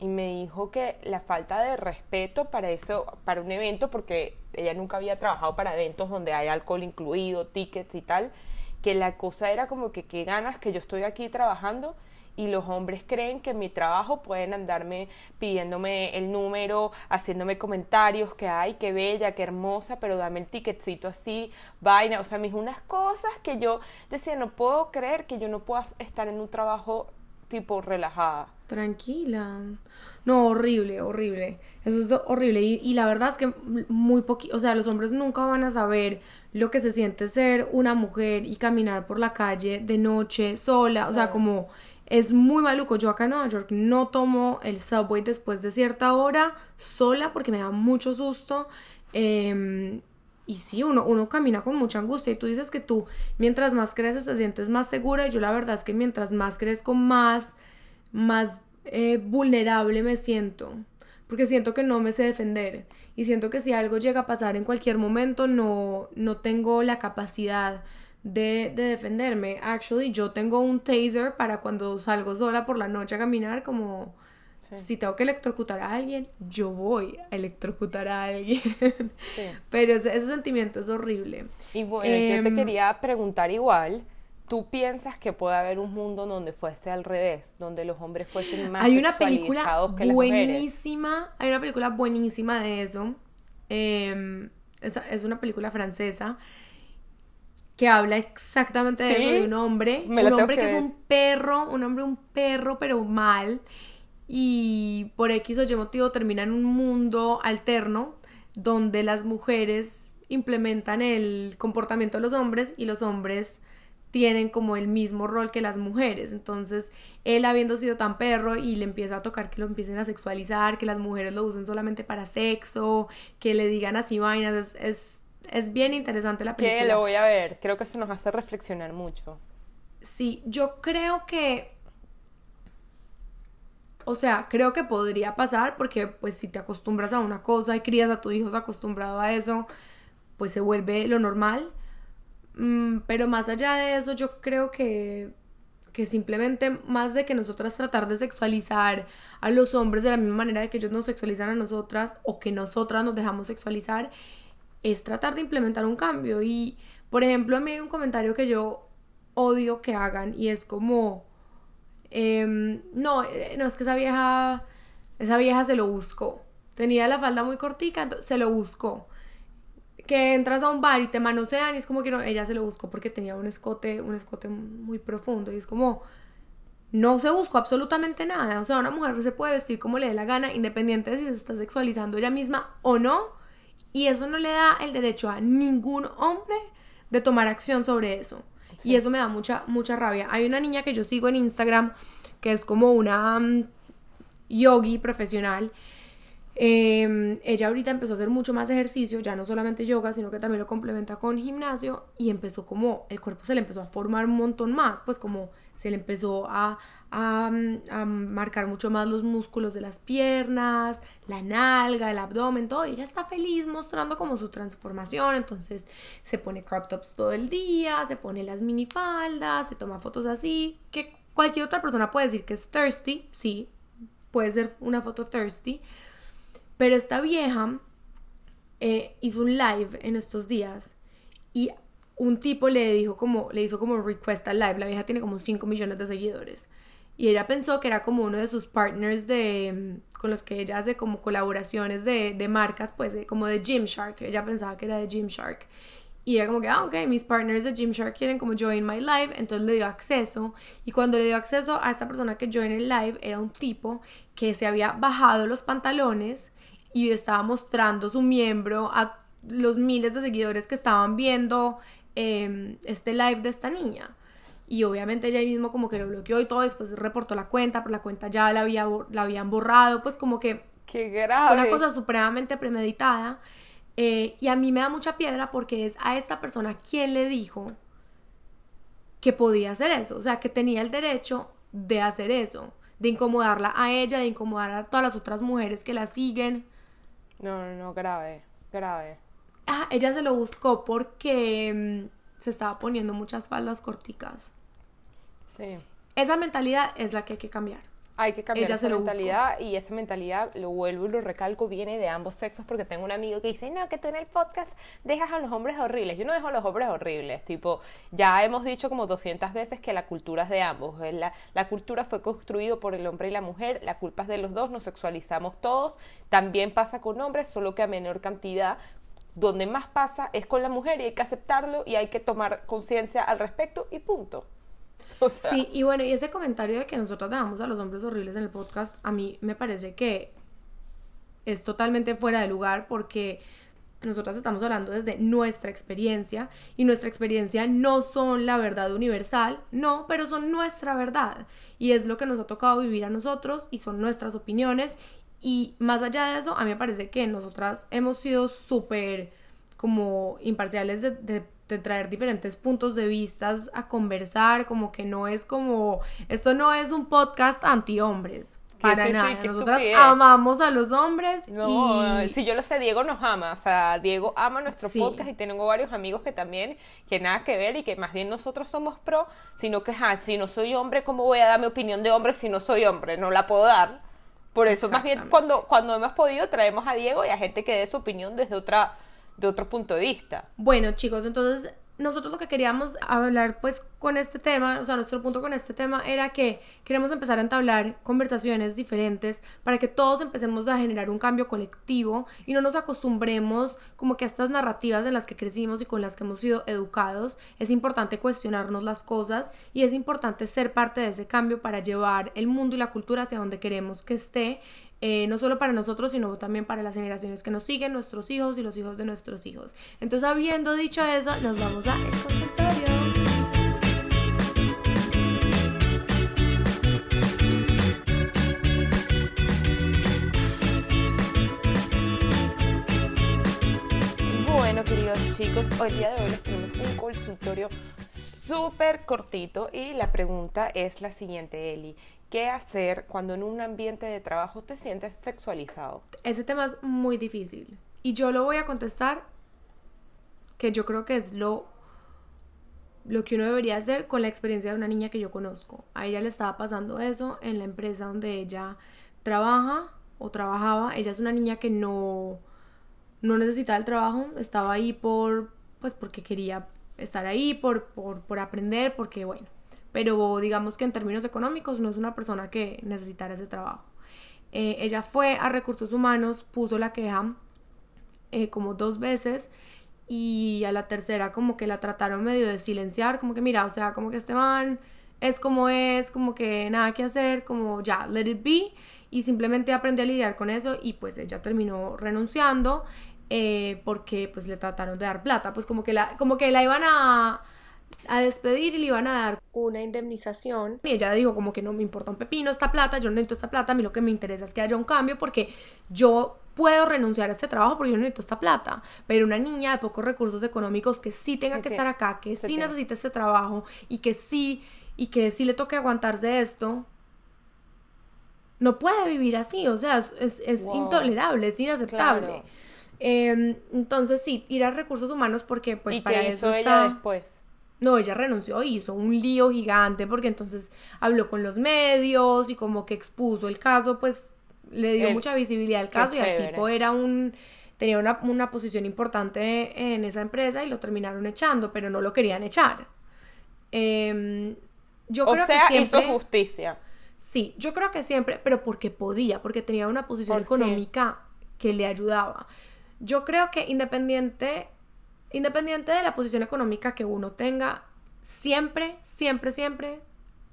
Y me dijo que la falta de respeto para eso, para un evento, porque ella nunca había trabajado para eventos donde hay alcohol incluido, tickets y tal, que la cosa era como que qué ganas que yo estoy aquí trabajando y los hombres creen que en mi trabajo pueden andarme pidiéndome el número, haciéndome comentarios, que ay, qué bella, qué hermosa, pero dame el ticketcito así, vaina, o sea, mis unas cosas que yo decía, no puedo creer que yo no pueda estar en un trabajo tipo relajada. Tranquila. No, horrible, horrible. Eso es horrible. Y, la verdad es que muy poquito, o sea, los hombres nunca van a saber lo que se siente ser una mujer y caminar por la calle de noche sola. O sea, como es muy maluco. Yo acá en Nueva York no tomo el subway después de cierta hora sola porque me da mucho susto. Em, y sí, uno, uno camina con mucha angustia y tú dices que tú mientras más creces te sientes más segura y yo la verdad es que mientras más crezco más, más eh, vulnerable me siento porque siento que no me sé defender y siento que si algo llega a pasar en cualquier momento no, no tengo la capacidad de, defenderme. Actually, yo tengo un taser para cuando salgo sola por la noche a caminar, como si tengo que electrocutar a alguien, yo voy a electrocutar a alguien. Pero ese, sentimiento es horrible. Y bueno, yo te em, quería preguntar igual. ¿Tú piensas que puede haber un mundo donde fuese al revés, donde los hombres fuesen más Hay una película buenísima, hay una película buenísima de eso em, es, es una película francesa que habla exactamente de eso, Sí, de un hombre, me un hombre que que es un perro, un hombre un perro, pero mal, y por X o Y motivo termina en un mundo alterno donde las mujeres implementan el comportamiento de los hombres y los hombres tienen como el mismo rol que las mujeres. Entonces, él habiendo sido tan perro y le empieza a tocar que lo empiecen a sexualizar, que las mujeres lo usen solamente para sexo, que le digan así vainas, es, es, es bien interesante la Que película. lo voy a ver. Creo que eso nos hace reflexionar mucho. Sí, yo creo que... O sea, creo que podría pasar porque pues si te acostumbras a una cosa y crías a tu hijo acostumbrado a eso, pues se vuelve lo normal. Mm, pero más allá de eso, yo creo que, que simplemente más de que nosotras tratar de sexualizar a los hombres de la misma manera de que ellos nos sexualizan a nosotras o que nosotras nos dejamos sexualizar, es tratar de implementar un cambio. Y, por ejemplo, a mí hay un comentario que yo odio que hagan y es como, em, no, eh, no, es que esa vieja, esa vieja se lo buscó. Tenía la falda muy cortica, se lo buscó. Que entras a un bar y te manosean y es como que no, ella se lo buscó porque tenía un escote, un escote muy profundo y es como, no se buscó absolutamente nada. O sea, una mujer se puede vestir como le dé la gana, independiente de si se está sexualizando ella misma o no. Y eso no le da el derecho a ningún hombre de tomar acción sobre eso. Y eso me da mucha, mucha rabia. Hay una niña que yo sigo en Instagram que es como una mm, yogi profesional. Eh, ella ahorita empezó a hacer mucho más ejercicio, ya no solamente yoga, sino que también lo complementa con gimnasio y empezó como, el cuerpo se le empezó a formar un montón más, pues como se le empezó a, a, a marcar mucho más los músculos de las piernas, la nalga, el abdomen, todo. Y ella está feliz mostrando como su transformación. Entonces se pone crop tops todo el día, se pone las minifaldas, se toma fotos así. Que cualquier otra persona puede decir que es thirsty, sí, puede ser una foto thirsty. Pero esta vieja eh, hizo un live en estos días y un tipo le dijo como, le hizo como request al live. La vieja tiene como 5 millones de seguidores. Y ella pensó que era como uno de sus partners de, con los que ella hace como colaboraciones de, de marcas, pues de- como de Gymshark. Ella pensaba que era de Gymshark. Y era como que, ah, ok, mis partners de Gymshark quieren como join my live. Entonces le dio acceso. Y cuando le dio acceso a esta persona que join el live, era un tipo que se había bajado los pantalones y estaba mostrando su miembro a los miles de seguidores que estaban viendo eh, este live de esta niña. Y obviamente ella mismo como que lo bloqueó y todo, después reportó la cuenta, pero la cuenta ya la, había, la habían borrado, pues como que Qué grave. una cosa supremamente premeditada. eh, y a mí me da mucha piedra porque es a esta persona quien le dijo que podía hacer eso, o sea, que tenía el derecho de hacer eso, de incomodarla a ella, de incomodar a todas las otras mujeres que la siguen. No, no, no, grave, grave. Ah, ella se lo buscó porque mm, se estaba poniendo muchas faldas corticas. Sí. Esa mentalidad es la que hay que cambiar. Hay que cambiar esa mentalidad y esa mentalidad, lo vuelvo y lo recalco, viene de ambos sexos porque tengo un amigo que dice, no, que tú en el podcast dejas a los hombres horribles. Yo no dejo a los hombres horribles, tipo, ya hemos dicho como 200 veces que la cultura es de ambos. La, la cultura fue construida por el hombre y la mujer, la culpa es de los dos, nos sexualizamos todos. También pasa con hombres, solo que a menor cantidad. Donde más pasa es con la mujer y hay que aceptarlo y hay que tomar conciencia al respecto y punto. Sí, y bueno, y ese comentario de que nosotros dejamos a los hombres horribles en el podcast, a mí me parece que es totalmente fuera de lugar porque nosotras estamos hablando desde nuestra experiencia y nuestra experiencia no son la verdad universal, no, pero son nuestra verdad. Y es lo que nos ha tocado vivir a nosotros y son nuestras opiniones. Y más allá de eso, a mí me parece que nosotras hemos sido súper como imparciales de, de- de traer diferentes puntos de vistas a conversar, como que no es como, esto no es un podcast anti-hombres, para sí, sí, nada, qué nosotras amamos a los hombres No, y... si yo lo sé, Diego nos ama, o sea, Diego ama nuestro Sí. podcast y tengo varios amigos que también, que nada que ver y que más bien nosotros somos pro, sino que, ah, si no soy hombre, ¿cómo voy a dar mi opinión de hombre si no soy hombre? No la puedo dar. Por eso, más bien, cuando, cuando hemos podido, traemos a Diego y a gente que dé su opinión desde otra, de otro punto de vista. Bueno, chicos, entonces nosotros lo que queríamos hablar pues con este tema, o sea, nuestro punto con este tema era que queremos empezar a entablar conversaciones diferentes para que todos empecemos a generar un cambio colectivo y no nos acostumbremos como que a estas narrativas en las que crecimos y con las que hemos sido educados. Es importante cuestionarnos las cosas y es importante ser parte de ese cambio para llevar el mundo y la cultura hacia donde queremos que esté eh, no solo para nosotros, sino también para las generaciones que nos siguen, nuestros hijos y los hijos de nuestros hijos. Entonces, habiendo dicho eso, nos vamos a el consultorio. Bueno, queridos chicos, hoy día de hoy les tenemos un consultorio súper cortito y la pregunta es la siguiente, Eli. ¿Qué hacer cuando en un ambiente de trabajo te sientes sexualizado? Ese tema es muy difícil y yo lo voy a contestar que yo creo que es lo lo que uno debería hacer con la experiencia de una niña que yo conozco. A ella le estaba pasando eso en la empresa donde ella trabaja o trabajaba. Ella es una niña que no no necesitaba el trabajo, estaba ahí por pues porque quería estar ahí, por, por, por aprender, porque bueno, pero digamos que en términos económicos no es una persona que necesitara ese trabajo. Eh, ella fue a recursos humanos, puso la queja eh, como dos veces y a la tercera como que la trataron medio de silenciar, como que mira, o sea, como que este man es como es, como que nada que hacer, como ya, let it be y simplemente aprendí a lidiar con eso y pues ella terminó renunciando eh, porque pues le trataron de dar plata, pues como que la, como que la iban a a despedir y le iban a dar una indemnización. Y ella dijo como que no me importa un pepino esta plata, yo no necesito esta plata, a mí lo que me interesa es que haya un cambio porque yo puedo renunciar a este trabajo porque yo no necesito esta plata. Pero una niña de pocos recursos económicos que sí tenga que estar acá, que sí necesita este trabajo y que sí, y que sí le toque aguantarse esto, no puede vivir así, o sea, es, es intolerable, es inaceptable. Em, entonces sí, ir a recursos humanos porque pues para eso está... después? No, ella renunció y hizo un lío gigante porque entonces habló con los medios y como que expuso el caso, pues le dio mucha visibilidad al caso y el tipo era un tenía una, posición importante en esa empresa y lo terminaron echando, pero no lo querían echar. Em, yo creo que siempre, hizo justicia. Sí, yo creo que siempre, pero porque podía, porque tenía una posición económica que le ayudaba. Yo creo que independiente Independiente de la posición económica que uno tenga, siempre, siempre, siempre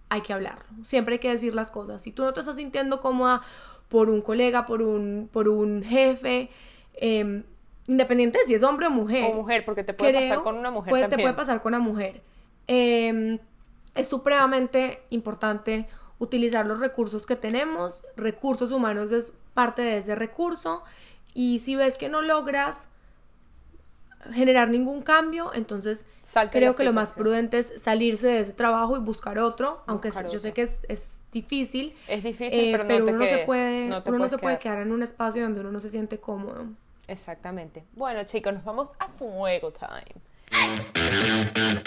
hay que hablarlo. Siempre hay que decir las cosas. Si tú no te estás sintiendo cómoda por un colega, por un, por un jefe, em, independiente de si es hombre o mujer. O mujer, porque te puede pasar con una mujer. Te puede pasar con una mujer. Em, es supremamente importante utilizar los recursos que tenemos. Recursos humanos es parte de ese recurso. Y si ves que no logras generar ningún cambio, entonces creo que lo más prudente es salirse de ese trabajo y buscar otro, aunque yo sé que es, difícil. Es difícil, eh, pero, uno, no se puede, uno no se puede quedar en un espacio donde uno no se siente cómodo. Exactamente. Bueno, chicos, nos vamos a fuego time. Bueno,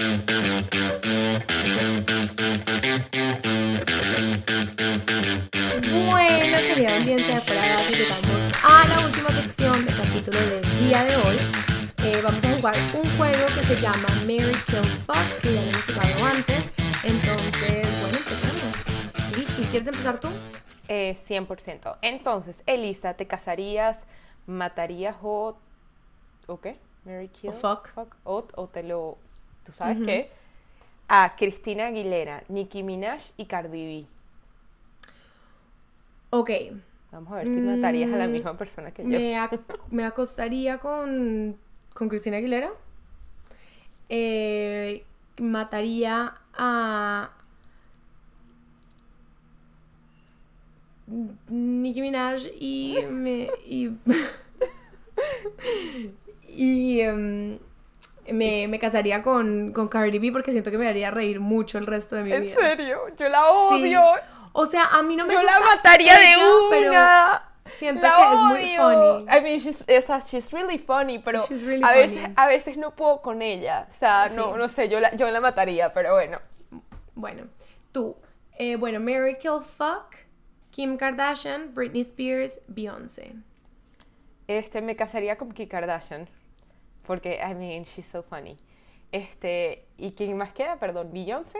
querida audiencia de fuera de llegamos a la última sección del capítulo del día de hoy eh, vamos a jugar un juego que se llama Mary Kill Fuck, que ya lo hemos jugado antes. Entonces, bueno, empezamos. Lishi, ¿quieres empezar tú? Eh, 100%. Entonces, Elisa, ¿te casarías, matarías o... ¿O qué? Mary Kill fuck. o, te lo... ¿Tú sabes qué? A Cristina Aguilera, Nicki Minaj y Cardi B. Ok. Vamos a ver si matarías a la mm, misma persona que yo. me acostaría con con Cristina Aguilera. Eh, mataría a Nicki Minaj y me y, em, me, me, casaría con, con Cardi B porque siento que me haría reír mucho el resto de mi vida. ¿En serio? Yo la odio. O sea, a mí no me Yo la mataría de una. Pero Siento que es muy funny. I mean, she's really funny, pero a, Veces, a veces no puedo con ella. O sea, no, no sé, yo la, yo la mataría, pero bueno. Bueno, tú. Eh, bueno, Mary Kill Fuck, Kim Kardashian, Britney Spears, Beyoncé. Este, me casaría con Kim Kardashian. Porque, I mean, she's so funny. Este, ¿y quién más queda? Perdón, Beyoncé.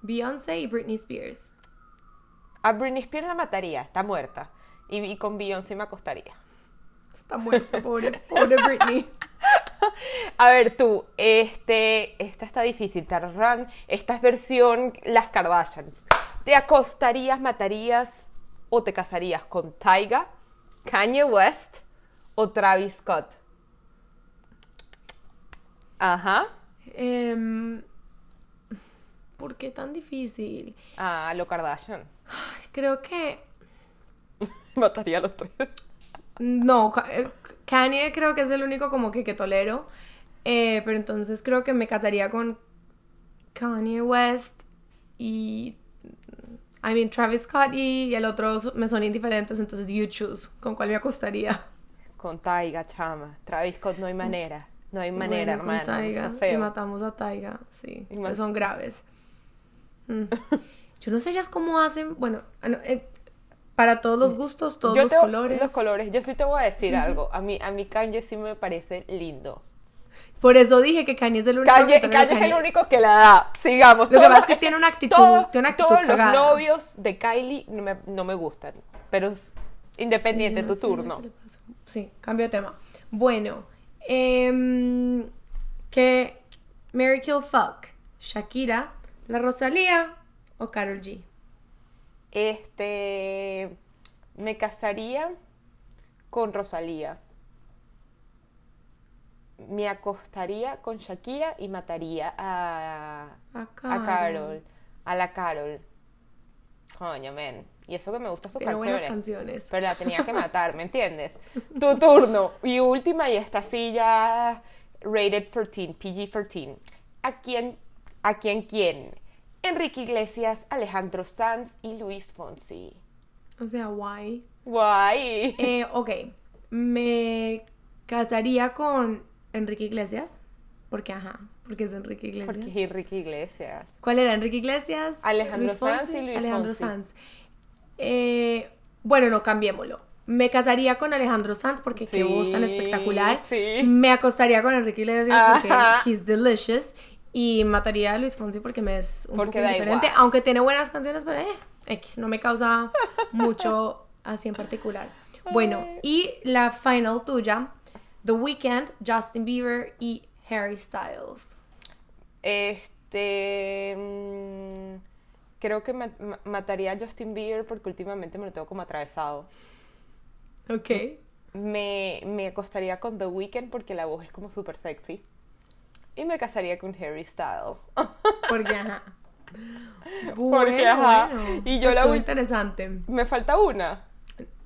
Beyoncé y Britney Spears. A Britney Spears la mataría, está muerta. Y, y con Beyoncé me acostaría. Está muerta, pobre, pobre Britney. A ver tú, este, esta está difícil, tarrán. Esta es versión las Kardashians. ¿Te acostarías, matarías o te casarías con Tyga, Kanye West o Travis Scott? Ajá. Em, ¿Por qué tan difícil? Ah, lo Kardashian. Creo que Mataría a los tres. No, eh, Kanye creo que es el único como que, que tolero. Eh, pero entonces creo que me casaría con Kanye West y... I mean, Travis Scott y el otro me son indiferentes, entonces you choose. ¿Con cuál me acostaría? Con Tyga, chama. Travis Scott no hay manera. No hay manera, Bueno, hermano. Eso es Y feo. matamos a Taiga, sí. Son graves. Mm. Yo no sé ellas cómo hacen, bueno, ah, eh, para todos los gustos, todos Yo los te- colores. Los colores. Yo sí te voy a decir algo. A mí, a mí Kanye sí me parece lindo. Por eso dije que Kanye es el único Kanye, que Kanye es el único que la da. Sigamos. Lo que pasa es que tiene una actitud- todos- tiene una actitud Todos los novios de Kylie no me, no me gustan. Pero independiente, Sí, tu turno. Sí, cambio de tema. Bueno, em, que Mary Kill Fuck, Shakira, la Rosalía o Carol G. Este. Me casaría con Rosalía. Me acostaría con Shakira y mataría a. A A Carol. Carol. A la Carol. Coño, men. Y eso que me gusta sus Tiene buenas canciones. canciones. Pero la tenía que matar, ¿me entiendes? Tu turno. Y última, y esta sí ya rated 13, PG-13. ¿A quién, a quién, quién? Enrique Iglesias, Alejandro Sanz y Luis Fonsi. O sea, guay. Guay. Eh, ok, me casaría con Enrique Iglesias. Porque, ajá, porque es Enrique Iglesias. Porque es Enrique Iglesias. ¿Cuál era? Enrique Iglesias, Alejandro Luis Sanz Fonsi, y Luis Alejandro Fonsi. Sanz. Eh, bueno, no, cambiémoslo. Me casaría con Alejandro Sanz porque qué voz tan Sí, espectacular. sí. Me acostaría con Enrique Iglesias porque he's delicious. Y mataría a Luis Fonsi porque me es un Porque poco igual. Aunque tiene buenas canciones, pero eh, X, no me causa mucho así en particular. Bueno, y la final tuya, The Weeknd, Justin Bieber y Harry Styles. Este. Creo que ma- ma- mataría a Justin Bieber porque últimamente me lo tengo como atravesado. Ok. Me, me acostaría con The Weeknd porque la voz es como súper sexy. Y me casaría con Harry Styles. Porque, ajá. Porque, ajá. bueno. Y yo la interesante. me falta una.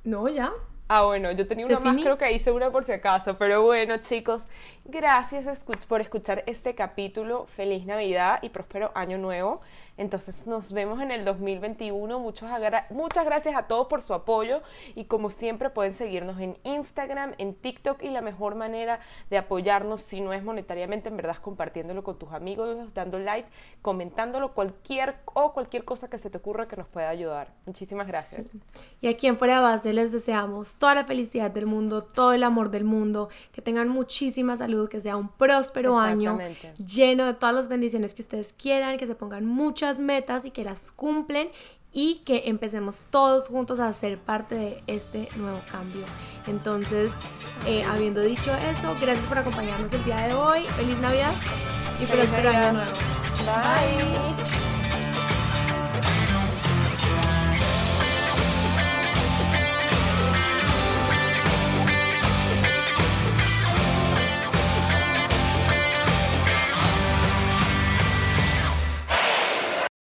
No, ya. Ah, bueno, yo tenía ¿Se una más, finí? creo que hice una por si acaso. Pero bueno, chicos, gracias por escuchar este capítulo. Feliz Navidad y próspero Año Nuevo. Entonces nos vemos en el 2021. Muchos muchas gracias a todos por su apoyo. Y como siempre pueden seguirnos en Instagram, en TikTok. Y la mejor manera de apoyarnos, si no es monetariamente, en verdad es compartiéndolo con tus amigos, dando like, comentándolo, cualquier o cualquier cosa que se te ocurra que nos pueda ayudar. Muchísimas gracias. Y aquí en Fuera de Base les deseamos toda la felicidad del mundo, todo el amor del mundo, que tengan muchísima salud, que sea un próspero año lleno de todas las bendiciones que ustedes quieran, que se pongan muchas metas y que las cumplen y que empecemos todos juntos a ser parte de este nuevo cambio. Entonces, eh, habiendo dicho eso, gracias por acompañarnos el día de hoy. Feliz Navidad y Feliz próspero año nuevo. Bye.